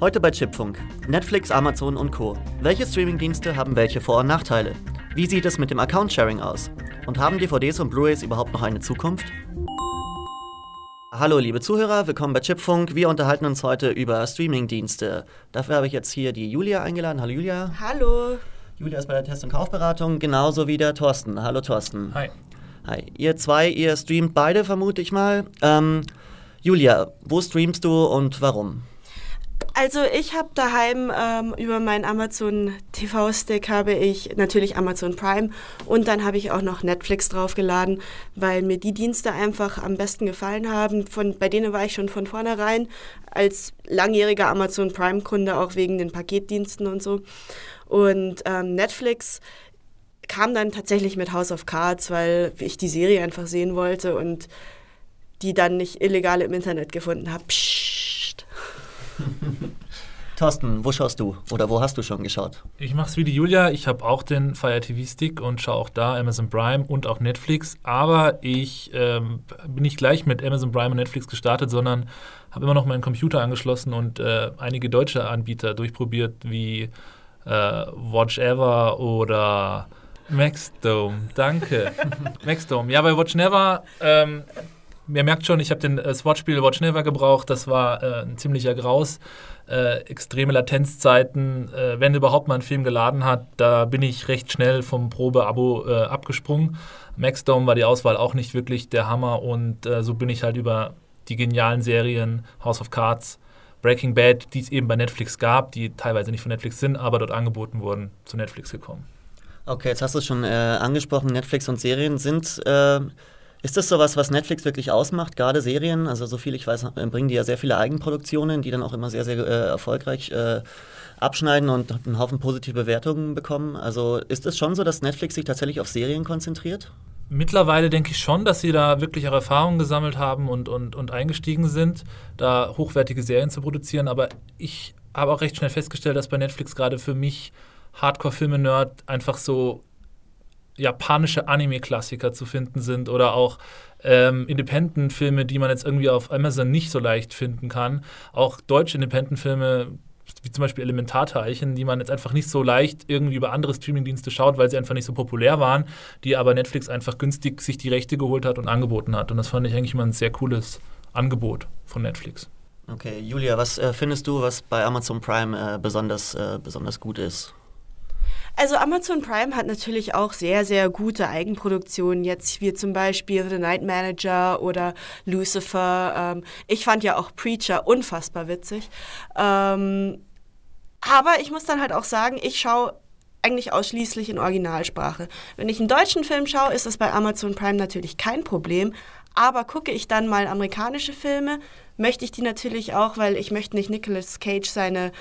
Heute bei Chipfunk. Netflix, Amazon und Co. Welche Streamingdienste haben welche Vor- und Nachteile? Wie sieht es mit dem Account-Sharing aus? Und haben DVDs und Blu-rays überhaupt noch eine Zukunft? Hallo liebe Zuhörer, willkommen bei Chipfunk. Wir unterhalten uns heute über Streamingdienste. Dafür habe ich jetzt hier die Julia eingeladen. Hallo Julia. Hallo. Julia ist bei der Test- und Kaufberatung, genauso wie der Thorsten. Hallo Thorsten. Hi. Hi. Ihr zwei, ihr streamt beide, vermute ich mal. Ähm, Julia, wo streamst du und warum? Also ich habe daheim ähm, über meinen Amazon TV-Stick habe ich natürlich Amazon Prime und dann habe ich auch noch Netflix draufgeladen, weil mir die Dienste einfach am besten gefallen haben. Von, bei denen war ich schon von vornherein als langjähriger Amazon Prime-Kunde, auch wegen den Paketdiensten und so. Und ähm, Netflix kam dann tatsächlich mit House of Cards, weil ich die Serie einfach sehen wollte und die dann nicht illegal im Internet gefunden habe. Thorsten, wo schaust du? Oder wo hast du schon geschaut? Ich mache es wie die Julia. Ich habe auch den Fire TV Stick und schaue auch da Amazon Prime und auch Netflix. Aber ich ähm, bin nicht gleich mit Amazon Prime und Netflix gestartet, sondern habe immer noch meinen Computer angeschlossen und äh, einige deutsche Anbieter durchprobiert, wie äh, Watch Ever oder Maxdome. Danke. Maxdome. Ja, bei Watch Never. Ähm, Ihr merkt schon, ich habe das Wortspiel Watch Never gebraucht. Das war äh, ein ziemlicher Graus. Äh, extreme Latenzzeiten. Äh, wenn überhaupt mal ein Film geladen hat, da bin ich recht schnell vom Probe-Abo äh, abgesprungen. Maxdome war die Auswahl auch nicht wirklich der Hammer und äh, so bin ich halt über die genialen Serien House of Cards, Breaking Bad, die es eben bei Netflix gab, die teilweise nicht von Netflix sind, aber dort angeboten wurden, zu Netflix gekommen. Okay, jetzt hast du es schon äh, angesprochen, Netflix und Serien sind äh, ist das sowas, was Netflix wirklich ausmacht, gerade Serien? Also, so viel ich weiß, bringen die ja sehr viele Eigenproduktionen, die dann auch immer sehr, sehr äh, erfolgreich äh, abschneiden und einen Haufen positive Bewertungen bekommen. Also, ist es schon so, dass Netflix sich tatsächlich auf Serien konzentriert? Mittlerweile denke ich schon, dass sie da wirklich auch Erfahrungen gesammelt haben und, und, und eingestiegen sind, da hochwertige Serien zu produzieren. Aber ich habe auch recht schnell festgestellt, dass bei Netflix gerade für mich Hardcore-Filme-Nerd einfach so japanische Anime-Klassiker zu finden sind oder auch ähm, Independent-Filme, die man jetzt irgendwie auf Amazon nicht so leicht finden kann. Auch deutsche Independent-Filme, wie zum Beispiel Elementarteilchen, die man jetzt einfach nicht so leicht irgendwie über andere Streamingdienste schaut, weil sie einfach nicht so populär waren, die aber Netflix einfach günstig sich die Rechte geholt hat und angeboten hat. Und das fand ich eigentlich immer ein sehr cooles Angebot von Netflix. Okay, Julia, was äh, findest du, was bei Amazon Prime äh, besonders, äh, besonders gut ist? Also Amazon Prime hat natürlich auch sehr, sehr gute Eigenproduktionen, jetzt wie zum Beispiel The Night Manager oder Lucifer. Ähm, ich fand ja auch Preacher unfassbar witzig. Ähm, aber ich muss dann halt auch sagen, ich schaue eigentlich ausschließlich in Originalsprache. Wenn ich einen deutschen Film schaue, ist das bei Amazon Prime natürlich kein Problem. Aber gucke ich dann mal amerikanische Filme, möchte ich die natürlich auch, weil ich möchte nicht Nicolas Cage seine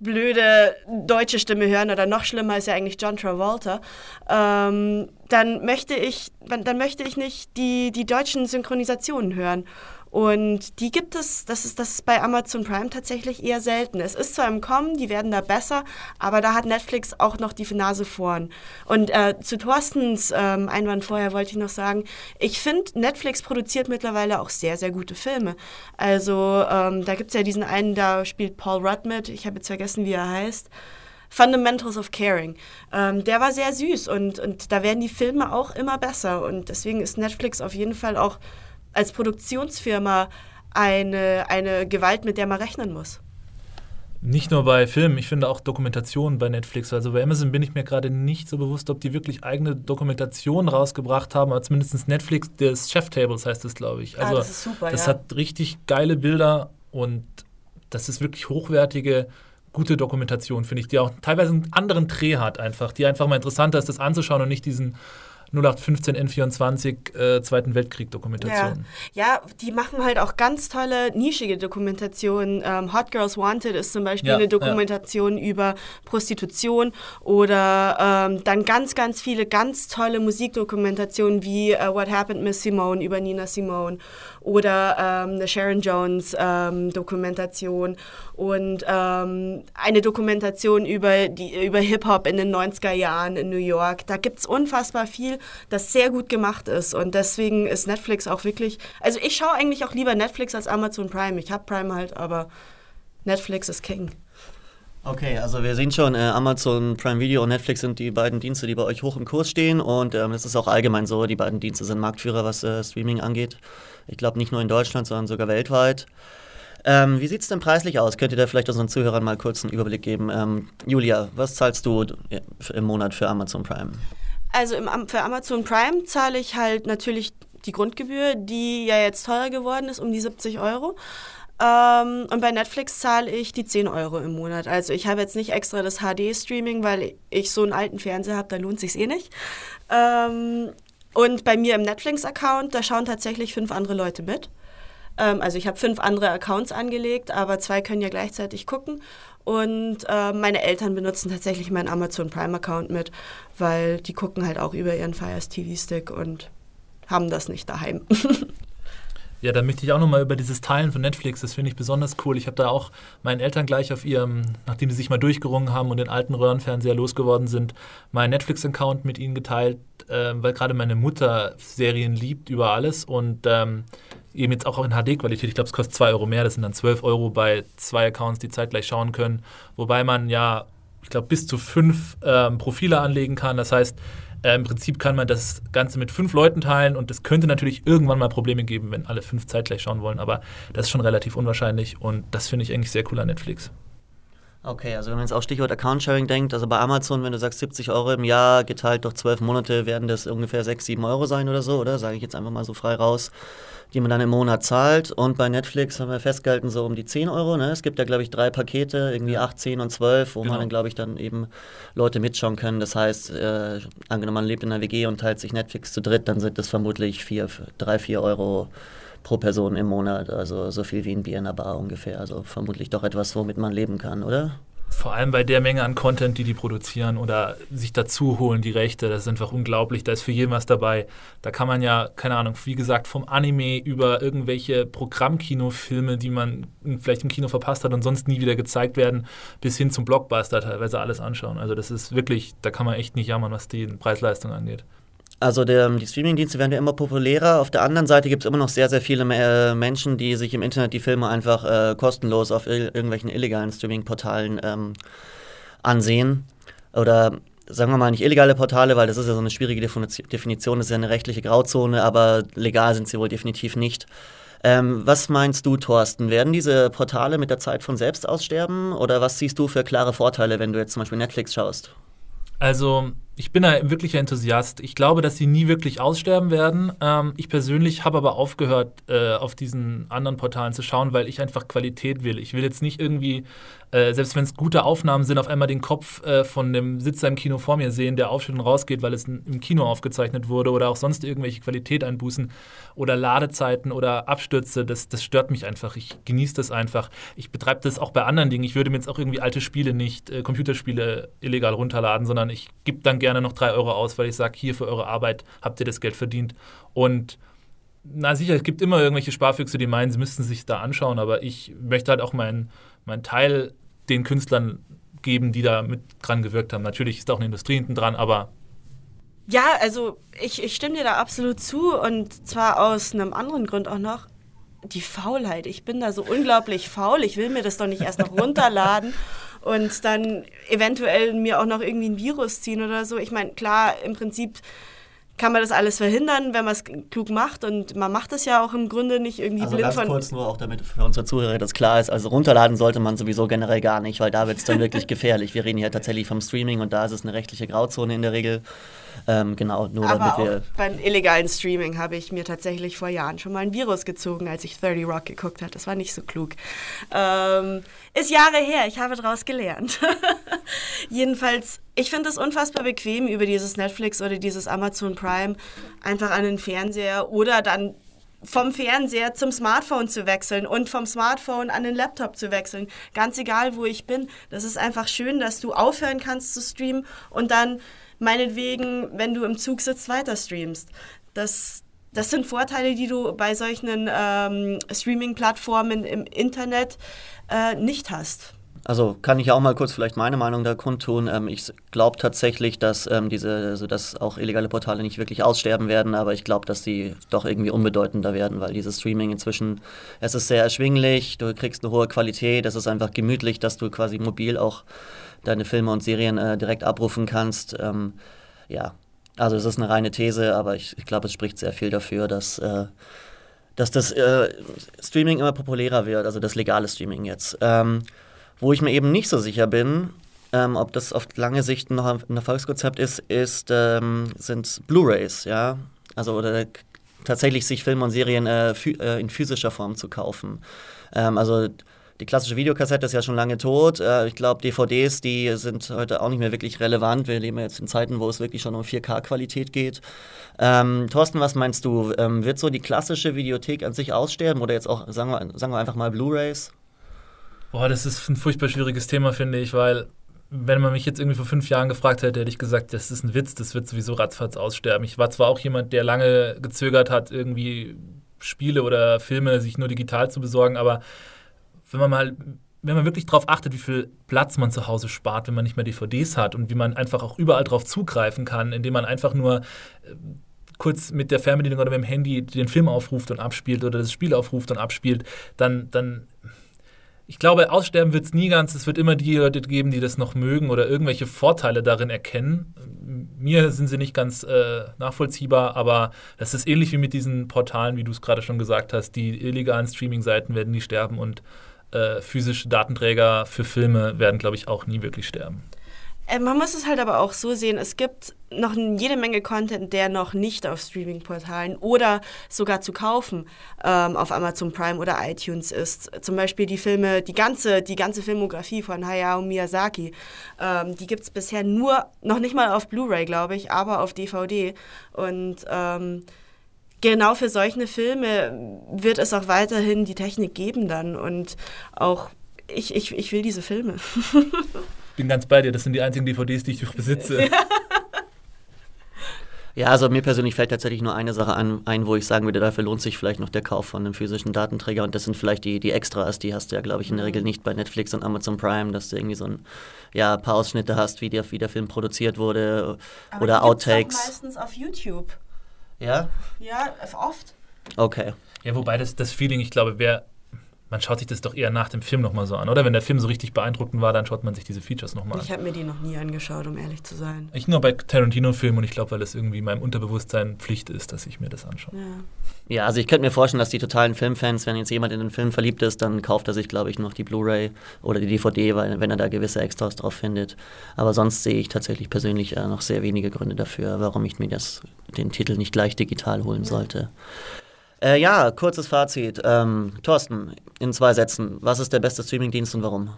blöde deutsche Stimme hören oder noch schlimmer ist ja eigentlich John Travolta, ähm, dann möchte ich, dann möchte ich nicht die, die deutschen Synchronisationen hören. Und die gibt es, das ist, das ist bei Amazon Prime tatsächlich eher selten. Es ist zwar im Kommen, die werden da besser, aber da hat Netflix auch noch die Nase vorn. Und äh, zu Thorstens ähm, Einwand vorher wollte ich noch sagen, ich finde, Netflix produziert mittlerweile auch sehr, sehr gute Filme. Also ähm, da gibt es ja diesen einen, da spielt Paul Rudd mit, ich habe jetzt vergessen, wie er heißt. Fundamentals of Caring. Ähm, der war sehr süß und, und da werden die Filme auch immer besser. Und deswegen ist Netflix auf jeden Fall auch als Produktionsfirma eine, eine Gewalt, mit der man rechnen muss. Nicht nur bei Filmen, ich finde auch Dokumentationen bei Netflix. Also bei Amazon bin ich mir gerade nicht so bewusst, ob die wirklich eigene Dokumentationen rausgebracht haben, aber zumindest Netflix des Chef Tables heißt es, glaube ich. Also ah, das ist super, das ja. hat richtig geile Bilder und das ist wirklich hochwertige, gute Dokumentation, finde ich, die auch teilweise einen anderen Dreh hat einfach, die einfach mal interessanter ist, das anzuschauen und nicht diesen 0815 N24 äh, Zweiten Weltkrieg Dokumentation. Ja. ja, die machen halt auch ganz tolle nischige Dokumentationen. Ähm, Hot Girls Wanted ist zum Beispiel Ja, eine Dokumentation über Prostitution oder ähm, dann ganz, ganz viele ganz tolle Musikdokumentationen wie äh, What Happened Miss Simone über Nina Simone oder ähm, eine Sharon Jones ähm, Dokumentation und ähm, eine Dokumentation über, über Hip-Hop in den 90er Jahren in New York. Da gibt es unfassbar viel, das sehr gut gemacht ist und deswegen ist Netflix auch wirklich, also ich schaue eigentlich auch lieber Netflix als Amazon Prime. Ich habe Prime halt, aber Netflix ist King. Okay, also wir sehen schon, äh, Amazon Prime Video und Netflix sind die beiden Dienste, die bei euch hoch im Kurs stehen und ähm, das ist auch allgemein so. Die beiden Dienste sind Marktführer, was äh, Streaming angeht. Ich glaube nicht nur in Deutschland, sondern sogar weltweit. Ähm, wie sieht es denn preislich aus? Könnt ihr da vielleicht unseren Zuhörern mal kurz einen Überblick geben? Ähm, Julia, was zahlst du im Monat für Amazon Prime? Also im, für Amazon Prime zahle ich halt natürlich die Grundgebühr, die ja jetzt teurer geworden ist, um die 70 Euro. Ähm, und bei Netflix zahle ich die 10 Euro im Monat. Also ich habe jetzt nicht extra das HD-Streaming, weil ich so einen alten Fernseher habe, da lohnt sich eh nicht. Ähm, und bei mir im Netflix-Account, da schauen tatsächlich fünf andere Leute mit. Ähm, also ich habe fünf andere Accounts angelegt, aber zwei können ja gleichzeitig gucken. Und äh, meine Eltern benutzen tatsächlich meinen Amazon Prime-Account mit, weil die gucken halt auch über ihren Fires TV-Stick und haben das nicht daheim. Ja, da möchte ich auch nochmal über dieses Teilen von Netflix, das finde ich besonders cool. Ich habe da auch meinen Eltern gleich auf ihrem, nachdem sie sich mal durchgerungen haben und den alten Röhrenfernseher losgeworden sind, meinen Netflix-Account mit ihnen geteilt, äh, weil gerade meine Mutter Serien liebt über alles und ähm, eben jetzt auch in HD-Qualität. Ich glaube, es kostet 2 Euro mehr, das sind dann 12 Euro bei zwei Accounts, die zeitgleich schauen können. Wobei man ja, ich glaube, bis zu fünf ähm, Profile anlegen kann. Das heißt, äh, Im Prinzip kann man das Ganze mit fünf Leuten teilen und es könnte natürlich irgendwann mal Probleme geben, wenn alle fünf zeitgleich schauen wollen, aber das ist schon relativ unwahrscheinlich und das finde ich eigentlich sehr cool an Netflix. Okay, also wenn man jetzt auch Stichwort Account Sharing denkt, also bei Amazon, wenn du sagst 70 Euro im Jahr geteilt durch zwölf Monate, werden das ungefähr 6, 7 Euro sein oder so, oder? Sage ich jetzt einfach mal so frei raus die man dann im Monat zahlt. Und bei Netflix haben wir festgehalten, so um die 10 Euro. Ne? Es gibt ja, glaube ich, drei Pakete, irgendwie 8, 10 und 12, wo genau. man dann, glaube ich, dann eben Leute mitschauen können. Das heißt, äh, angenommen, man lebt in einer WG und teilt sich Netflix zu dritt, dann sind das vermutlich 4, 3, 4 Euro pro Person im Monat. Also so viel wie ein Bier in der Bar ungefähr. Also vermutlich doch etwas, womit man leben kann, oder? vor allem bei der Menge an Content, die die produzieren oder sich dazu holen, die Rechte, das ist einfach unglaublich. Da ist für jeden was dabei. Da kann man ja, keine Ahnung, wie gesagt, vom Anime über irgendwelche Programmkinofilme, die man vielleicht im Kino verpasst hat und sonst nie wieder gezeigt werden, bis hin zum Blockbuster teilweise alles anschauen. Also das ist wirklich, da kann man echt nicht jammern, was die Preisleistung angeht. Also der, die Streamingdienste werden ja immer populärer. Auf der anderen Seite gibt es immer noch sehr, sehr viele äh, Menschen, die sich im Internet die Filme einfach äh, kostenlos auf ir irgendwelchen illegalen Streamingportalen ähm, ansehen. Oder sagen wir mal nicht illegale Portale, weil das ist ja so eine schwierige Definition, das ist ja eine rechtliche Grauzone, aber legal sind sie wohl definitiv nicht. Ähm, was meinst du, Thorsten? Werden diese Portale mit der Zeit von selbst aussterben? Oder was siehst du für klare Vorteile, wenn du jetzt zum Beispiel Netflix schaust? Also ich bin ein wirklicher Enthusiast. Ich glaube, dass sie nie wirklich aussterben werden. Ähm, ich persönlich habe aber aufgehört, äh, auf diesen anderen Portalen zu schauen, weil ich einfach Qualität will. Ich will jetzt nicht irgendwie, äh, selbst wenn es gute Aufnahmen sind, auf einmal den Kopf äh, von dem Sitzer im Kino vor mir sehen, der aufsteht und rausgeht, weil es im Kino aufgezeichnet wurde oder auch sonst irgendwelche Qualität einbußen oder Ladezeiten oder Abstürze. Das, das stört mich einfach. Ich genieße das einfach. Ich betreibe das auch bei anderen Dingen. Ich würde mir jetzt auch irgendwie alte Spiele nicht, äh, Computerspiele illegal runterladen, sondern ich gebe dann gerne gerne noch drei Euro aus, weil ich sage, hier für eure Arbeit habt ihr das Geld verdient. Und na sicher, es gibt immer irgendwelche Sparfüchse, die meinen, sie müssten sich da anschauen, aber ich möchte halt auch meinen mein Teil den Künstlern geben, die da mit dran gewirkt haben. Natürlich ist da auch eine Industrie hinten dran, aber ja, also ich, ich stimme dir da absolut zu und zwar aus einem anderen Grund auch noch. Die Faulheit. Ich bin da so unglaublich faul. Ich will mir das doch nicht erst noch runterladen und dann eventuell mir auch noch irgendwie ein Virus ziehen oder so. Ich meine, klar, im Prinzip kann man das alles verhindern, wenn man es klug macht. Und man macht es ja auch im Grunde nicht irgendwie also blind ganz von. kurz nur auch, damit für unsere Zuhörer das klar ist. Also runterladen sollte man sowieso generell gar nicht, weil da wird es dann wirklich gefährlich. Wir reden hier tatsächlich vom Streaming und da ist es eine rechtliche Grauzone in der Regel. Ähm, genau, nur Aber damit wir. Beim illegalen Streaming habe ich mir tatsächlich vor Jahren schon mal ein Virus gezogen, als ich 30 Rock geguckt habe. Das war nicht so klug. Ähm, ist Jahre her, ich habe daraus gelernt. Jedenfalls, ich finde es unfassbar bequem, über dieses Netflix oder dieses Amazon Prime einfach an den Fernseher oder dann vom Fernseher zum Smartphone zu wechseln und vom Smartphone an den Laptop zu wechseln. Ganz egal, wo ich bin. Das ist einfach schön, dass du aufhören kannst zu streamen und dann meinetwegen, wenn du im Zug sitzt, weiter streamst. Das, das sind Vorteile, die du bei solchen ähm, Streaming-Plattformen im Internet äh, nicht hast. Also kann ich auch mal kurz vielleicht meine Meinung da kundtun. Ähm, ich glaube tatsächlich, dass ähm, diese, also dass auch illegale Portale nicht wirklich aussterben werden, aber ich glaube, dass sie doch irgendwie unbedeutender werden, weil dieses Streaming inzwischen, es ist sehr erschwinglich, du kriegst eine hohe Qualität, es ist einfach gemütlich, dass du quasi mobil auch deine Filme und Serien äh, direkt abrufen kannst. Ähm, ja, also es ist eine reine These, aber ich, ich glaube, es spricht sehr viel dafür, dass, äh, dass das äh, Streaming immer populärer wird, also das legale Streaming jetzt. Ähm, wo ich mir eben nicht so sicher bin, ähm, ob das auf lange Sicht noch ein Erfolgskonzept ist, ist ähm, sind Blu-rays, ja. Also oder tatsächlich sich Filme und Serien äh, äh, in physischer Form zu kaufen. Ähm, also die klassische Videokassette ist ja schon lange tot. Äh, ich glaube, DVDs, die sind heute auch nicht mehr wirklich relevant. Wir leben jetzt in Zeiten, wo es wirklich schon um 4K-Qualität geht. Ähm, Thorsten, was meinst du? Ähm, wird so die klassische Videothek an sich aussterben oder jetzt auch, sagen wir, sagen wir einfach mal Blu-rays? Boah, das ist ein furchtbar schwieriges Thema, finde ich, weil wenn man mich jetzt irgendwie vor fünf Jahren gefragt hätte, hätte ich gesagt, das ist ein Witz, das wird sowieso ratzfatz aussterben. Ich war zwar auch jemand, der lange gezögert hat, irgendwie Spiele oder Filme sich nur digital zu besorgen, aber wenn man mal, wenn man wirklich darauf achtet, wie viel Platz man zu Hause spart, wenn man nicht mehr DVDs hat und wie man einfach auch überall drauf zugreifen kann, indem man einfach nur äh, kurz mit der Fernbedienung oder mit dem Handy den Film aufruft und abspielt oder das Spiel aufruft und abspielt, dann, dann ich glaube, aussterben wird es nie ganz. Es wird immer die Leute geben, die das noch mögen oder irgendwelche Vorteile darin erkennen. Mir sind sie nicht ganz äh, nachvollziehbar, aber das ist ähnlich wie mit diesen Portalen, wie du es gerade schon gesagt hast. Die illegalen Streaming-Seiten werden nie sterben und äh, physische Datenträger für Filme werden, glaube ich, auch nie wirklich sterben. Äh, man muss es halt aber auch so sehen, es gibt noch jede Menge Content, der noch nicht auf Streaming-Portalen oder sogar zu kaufen ähm, auf Amazon Prime oder iTunes ist. Zum Beispiel die Filme, die ganze, die ganze Filmografie von Hayao Miyazaki, ähm, die gibt es bisher nur, noch nicht mal auf Blu-ray, glaube ich, aber auf DVD. Und ähm, genau für solche Filme wird es auch weiterhin die Technik geben dann und auch ich, ich, ich will diese Filme. bin ganz bei dir. Das sind die einzigen DVDs, die ich besitze. Ja, also mir persönlich fällt tatsächlich nur eine Sache an, ein, wo ich sagen würde, dafür lohnt sich vielleicht noch der Kauf von einem physischen Datenträger. Und das sind vielleicht die, die Extras, die hast du ja, glaube ich, in der Regel nicht bei Netflix und Amazon Prime, dass du irgendwie so ein ja, paar Ausschnitte hast, wie der, wie der Film produziert wurde Aber oder die Outtakes. Auch meistens auf YouTube. Ja? Ja, oft. Okay. Ja, wobei das, das Feeling, ich glaube, wer man schaut sich das doch eher nach dem Film nochmal so an, oder? Wenn der Film so richtig beeindruckend war, dann schaut man sich diese Features nochmal an. Ich habe mir die noch nie angeschaut, um ehrlich zu sein. Ich nur bei Tarantino-Filmen und ich glaube, weil es irgendwie meinem Unterbewusstsein Pflicht ist, dass ich mir das anschaue. Ja. ja, also ich könnte mir vorstellen, dass die totalen Filmfans, wenn jetzt jemand in den Film verliebt ist, dann kauft er sich, glaube ich, noch die Blu-ray oder die DVD, weil, wenn er da gewisse Extras drauf findet. Aber sonst sehe ich tatsächlich persönlich äh, noch sehr wenige Gründe dafür, warum ich mir das, den Titel nicht gleich digital holen ja. sollte. Äh, ja, kurzes Fazit. Ähm, Thorsten, in zwei Sätzen. Was ist der beste Streamingdienst und warum?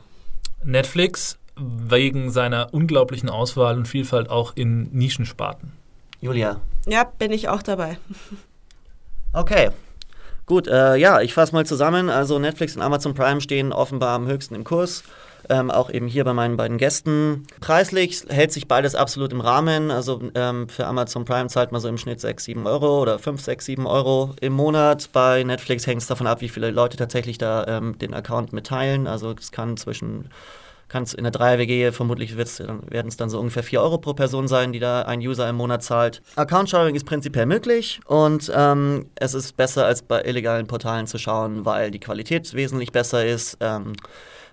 Netflix wegen seiner unglaublichen Auswahl und Vielfalt auch in Nischensparten. Julia. Ja, bin ich auch dabei. Okay. Gut, äh, ja, ich fasse mal zusammen. Also Netflix und Amazon Prime stehen offenbar am höchsten im Kurs ähm, auch eben hier bei meinen beiden Gästen. Preislich hält sich beides absolut im Rahmen. Also ähm, für Amazon Prime zahlt man so im Schnitt 6, 7 Euro oder 5, 6, 7 Euro im Monat. Bei Netflix hängt es davon ab, wie viele Leute tatsächlich da ähm, den Account mitteilen. Also es kann zwischen kann's in der Dreier-WG vermutlich werden es dann so ungefähr 4 Euro pro Person sein, die da ein User im Monat zahlt. Account-Sharing ist prinzipiell möglich und ähm, es ist besser als bei illegalen Portalen zu schauen, weil die Qualität wesentlich besser ist. Ähm,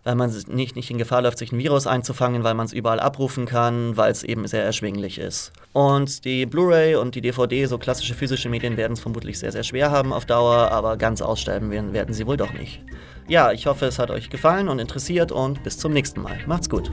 weil man nicht, nicht in Gefahr läuft, sich ein Virus einzufangen, weil man es überall abrufen kann, weil es eben sehr erschwinglich ist. Und die Blu-ray und die DVD, so klassische physische Medien, werden es vermutlich sehr, sehr schwer haben auf Dauer, aber ganz aussterben werden, werden sie wohl doch nicht. Ja, ich hoffe, es hat euch gefallen und interessiert und bis zum nächsten Mal. Macht's gut.